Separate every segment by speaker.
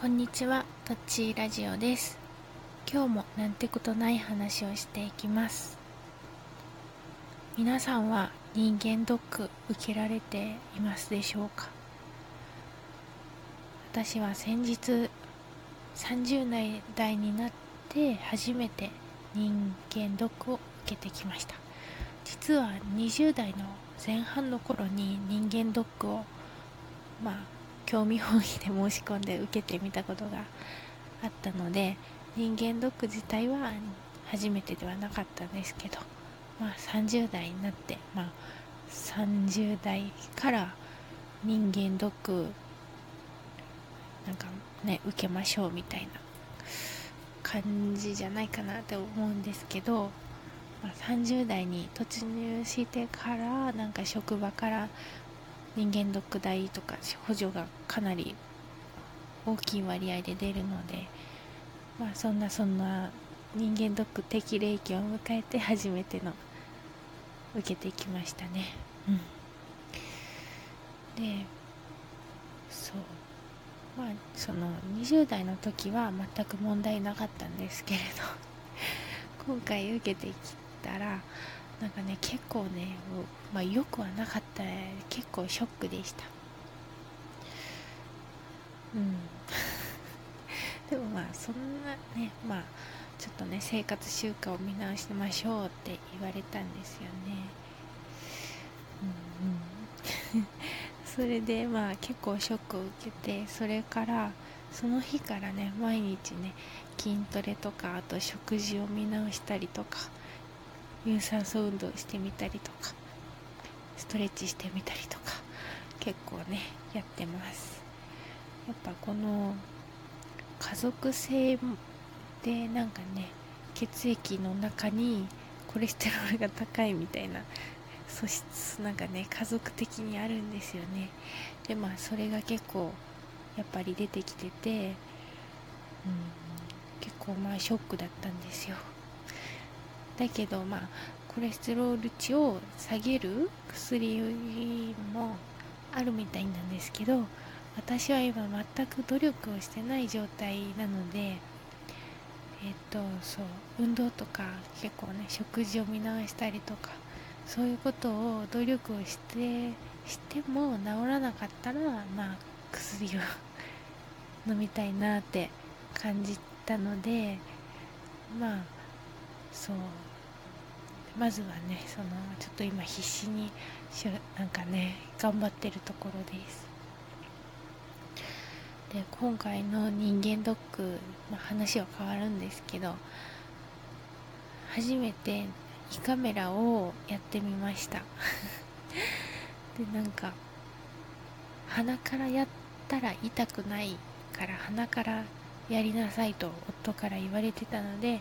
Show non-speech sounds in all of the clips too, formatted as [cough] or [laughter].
Speaker 1: こんにちは、とっちーラジオです。今日もなんてことない話をしていきます。皆さんは人間ドック受けられていますでしょうか？私は先日30代になって初めて人間ドックを受けてきました。実は20代の前半の頃に人間ドックをまあ興味本位で申し込んで受けてみたことがあったので人間ドック自体は初めてではなかったんですけど、まあ、30代になって、まあ、30代から人間ドックなんかね受けましょうみたいな感じじゃないかなって思うんですけど、まあ、30代に突入してからなんか職場から人間ドック代とか補助がかなり大きい割合で出るのでまあそんなそんな人間ドック適齢期を迎えて初めての受けてきましたね。うん。でそう。まあその20代の時は全く問題なかったんですけれど今回受けてきたらなんかね結構ね、まあ、よくはなかった結構ショックでした。うん。[laughs] でもまあそんなねまあちょっとね生活習慣を見直しましょうって言われたんですよね。うんうん。[laughs] それでまあ結構ショックを受けてそれからその日からね毎日ね筋トレとかあと食事を見直したりとか有酸素運動してみたりとかストレッチしてみたりとか結構ねやってます。やっぱこの家族性でなんかね血液の中にコレステロールが高いみたいな素質なんかね家族的にあるんですよね。でまあそれが結構やっぱり出てきてて、うん、結構まあショックだったんですよ。だけどまあコレステロール値を下げる薬もあるみたいなんですけど私は今全く努力をしてない状態なのでえっとそう運動とか結構ね食事を見直したりとかそういうことを努力をしてしても治らなかったらまあ薬を飲みたいなって感じたのでまあそう。まずはねそのちょっと今必死にしゅなんかね頑張ってるところです。で今回の人間ドック、まあ、話は変わるんですけど初めて胃カメラをやってみました。[laughs] でなんか鼻からやったら痛くないから鼻からやりなさいと夫から言われてたので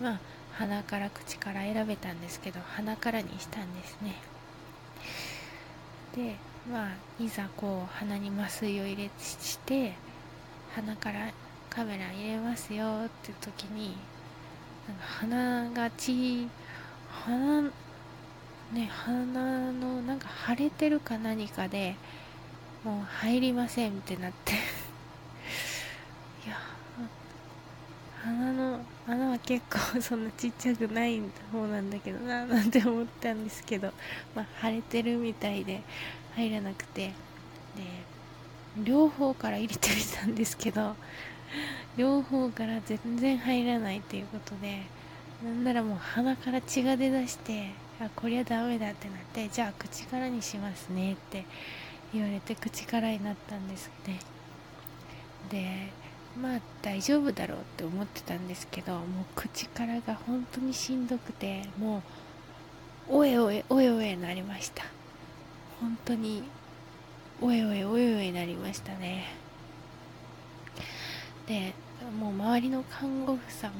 Speaker 1: まあ鼻から口から選べたんですけど鼻からにしたんですね。でまあいざこう鼻に麻酔を入れして鼻からカメラ入れますよって時になんか鼻が血鼻ね鼻のなんか腫れてるか何かでもう入りませんってなっていや鼻の穴は結構そんなちっちゃくない方なんだけどななんて思ったんですけど、まあ、腫れてるみたいで入らなくて。で両方から入れてみたんですけど両方から全然入らないということでなんならもう鼻から血が出だしてあこりゃダメだってなってじゃあ口からにしますねって言われて口からになったんですねでまあ大丈夫だろうって思ってたんですけどもう口からが本当にしんどくてもうおえおえおえおえなりました。本当におえおえおえおえなりましたね。でもう周りの看護婦さん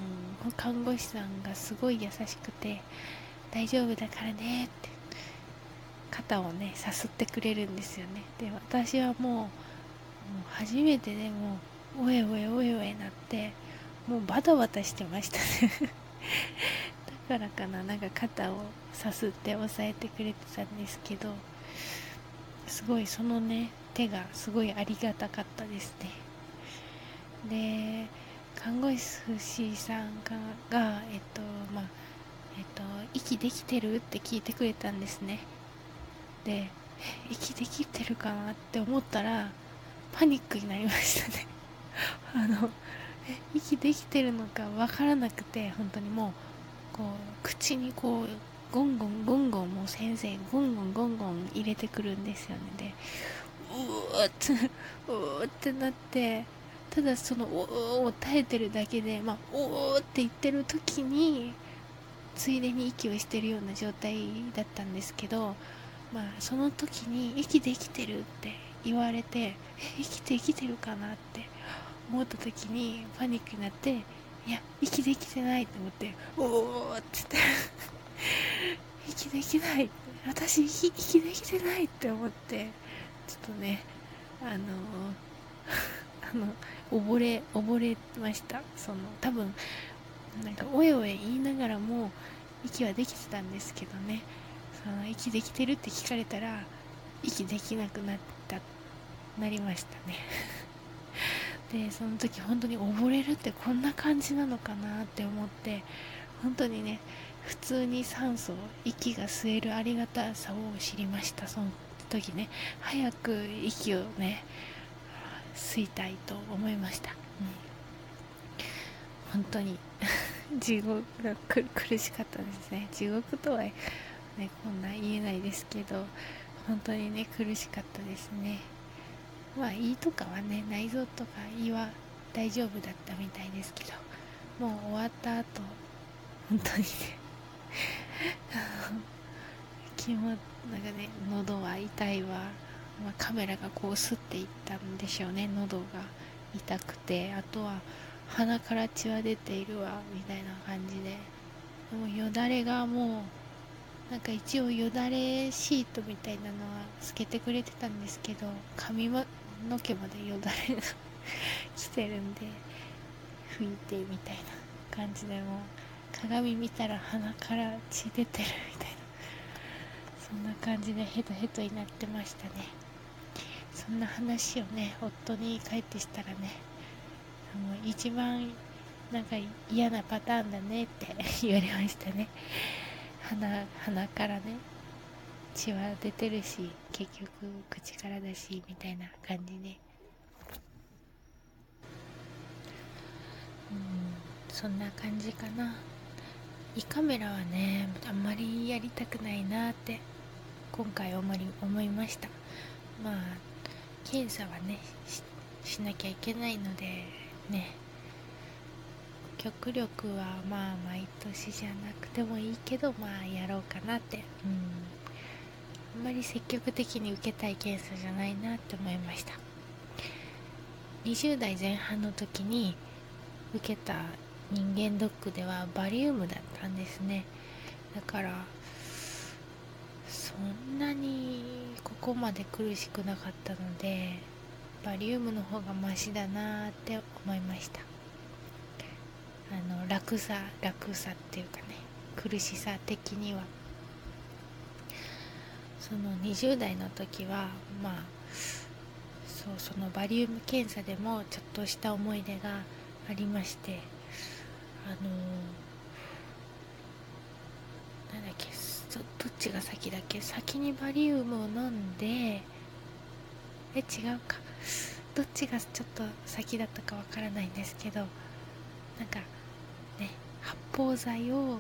Speaker 1: 看護師さんがすごい優しくて大丈夫だからねって肩をねさすってくれるんですよね。で私はもうもう初めてでもうおえおえおえおえなってもうバタバタしてましたね。だからかななんか肩をさすって押さえてくれてたんですけどすごいそのね手がすごいありがたかったですね。で看護師さんがえっとまあえっと息できてるって聞いてくれたんですね。で息できてるかなって思ったらパニックになりましたね。あの息できてるのか分からなくて本当にもうこう口にこうゴンゴンゴンゴンもう先生ゴンゴンゴンゴン入れてくるんですよね。でうーってうーってなってただそのおーを耐えてるだけでまあおーって言ってる時についでに息をしてるような状態だったんですけどまあその時に息できてるって言われてえ息できてるかなって。思った時にパニックになっていや息できてないと思っておおって言って [laughs] 息できない私息息できてないって思ってちょっとねあの [laughs] あの溺れ溺れました。その多分なんかおえおえ言いながらも息はできてたんですけどね。その息できてるって聞かれたら息できなくなったなりましたね。[laughs] でその時本当に溺れるってこんな感じなのかなって思って本当にね普通に酸素息が吸えるありがたさを知りました。その時ね早く息をね吸いたいと思いました、うん、本当に [laughs] 地獄が苦しかったですね。地獄とはねこんな言えないですけど本当にね苦しかったですね。まあ胃とかはね内臓とか胃は大丈夫だったみたいですけどもう終わった後本当にね [laughs] 気もなんかね喉は痛いわ、まあ、カメラがこう吸っていったんでしょうね喉が痛くて。あとは鼻から血は出ているわみたいな感じで。もうよだれがもうなんか一応よだれシートみたいなのはつけてくれてたんですけど髪の毛までよだれが来てるんで拭いてみたいな感じでも鏡見たら鼻から血出てるみたいなそんな感じでヘトヘトになってましたね。そんな話をね夫に帰ってしたらねもう一番なんか嫌なパターンだねって [laughs] 言われましたね。鼻鼻からね血は出てるし結局口からだしみたいな感じでうんそんな感じかな。胃カメラはねあんまりやりたくないなって今回思い思いました。まあ検査はねしなきゃいけないのでね。極力はまあ毎年じゃなくてもいいけどまあやろうかなって。うん。あんまり積極的に受けたい検査じゃないなって思いました。20代前半の時に受けた人間ドックではバリウムだったんですね。だからそんなにここまで苦しくなかったのでバリウムの方がマシだなって思いました。あの楽さ楽さっていうかね苦しさ的には。その20代の時はまあそうそのバリウム検査でもちょっとした思い出がありましてあのなんだっけどっちが先だっけ？先にバリウムを飲んでえ違うか。どっちがちょっと先だったかわからないんですけどなんか発泡剤を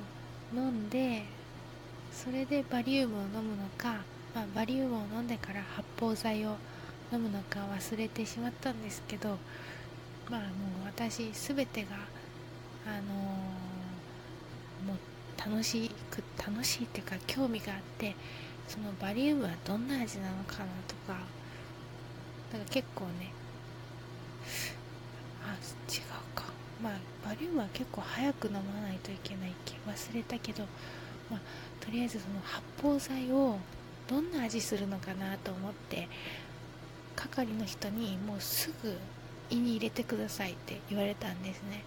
Speaker 1: 飲んでそれでバリウムを飲むのか、まあ、バリウムを飲んでから発泡剤を飲むのか忘れてしまったんですけどまあもう私全てがあのー、もう楽しく楽しいっていうか興味があってそのバリウムはどんな味なのかなとかだから結構ねあ違うか。まあバリウムは結構早く飲まないといけないっけ忘れたけど、まあ、とりあえずその発泡剤をどんな味するのかなと思って係の人にもうすぐ胃に入れてくださいって言われたんですね。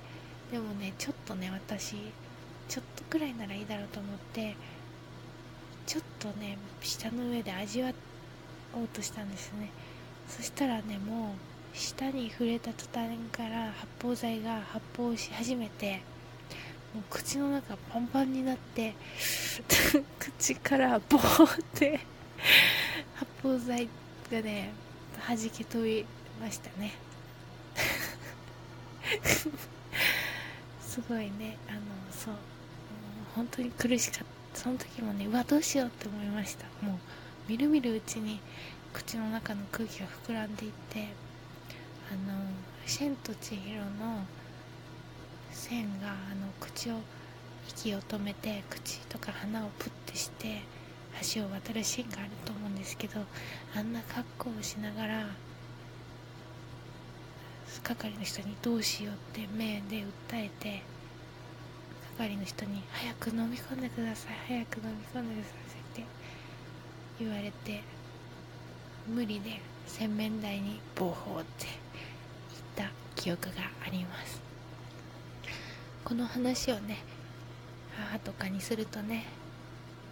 Speaker 1: でもねちょっとね私ちょっとくらいならいいだろうと思ってちょっとね舌の上で味わおうとしたんですね。そしたらねもう舌に触れた途端から発泡剤が発泡し始めてもう口の中パンパンになって [laughs] 口からボーって発泡剤がね弾け飛びましたね。[laughs] すごいね。あのそう。本当に苦しかった。その時もねうわどうしようって思いました。もうみるみるうちに口の中の空気が膨らんでいっての「千と千尋」の線があの口を息を止めて口とか鼻をプッてして橋を渡るシーンがあると思うんですけどあんな格好をしながら係の人にどうしようって目で訴えて係の人に早く飲み込んでください早く飲み込んでくださいって言われて無理で洗面台にボーホって記憶があります。この話をね母とかにするとね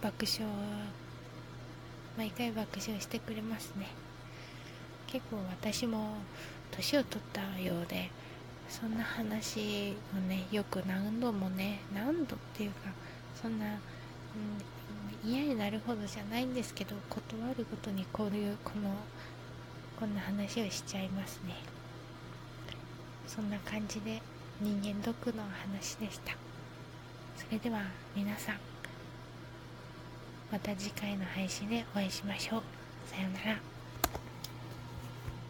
Speaker 1: 爆笑毎回爆笑してくれますね。結構私も年を取ったようでそんな話をねよく何度もね何度っていうかそんな、うん、嫌になるほどじゃないんですけど断るごとにこういうこのこんな話をしちゃいますね。そんな感じで人間ドックの話でした。それでは皆さんまた次回の配信でお会いしましょう。さようなら。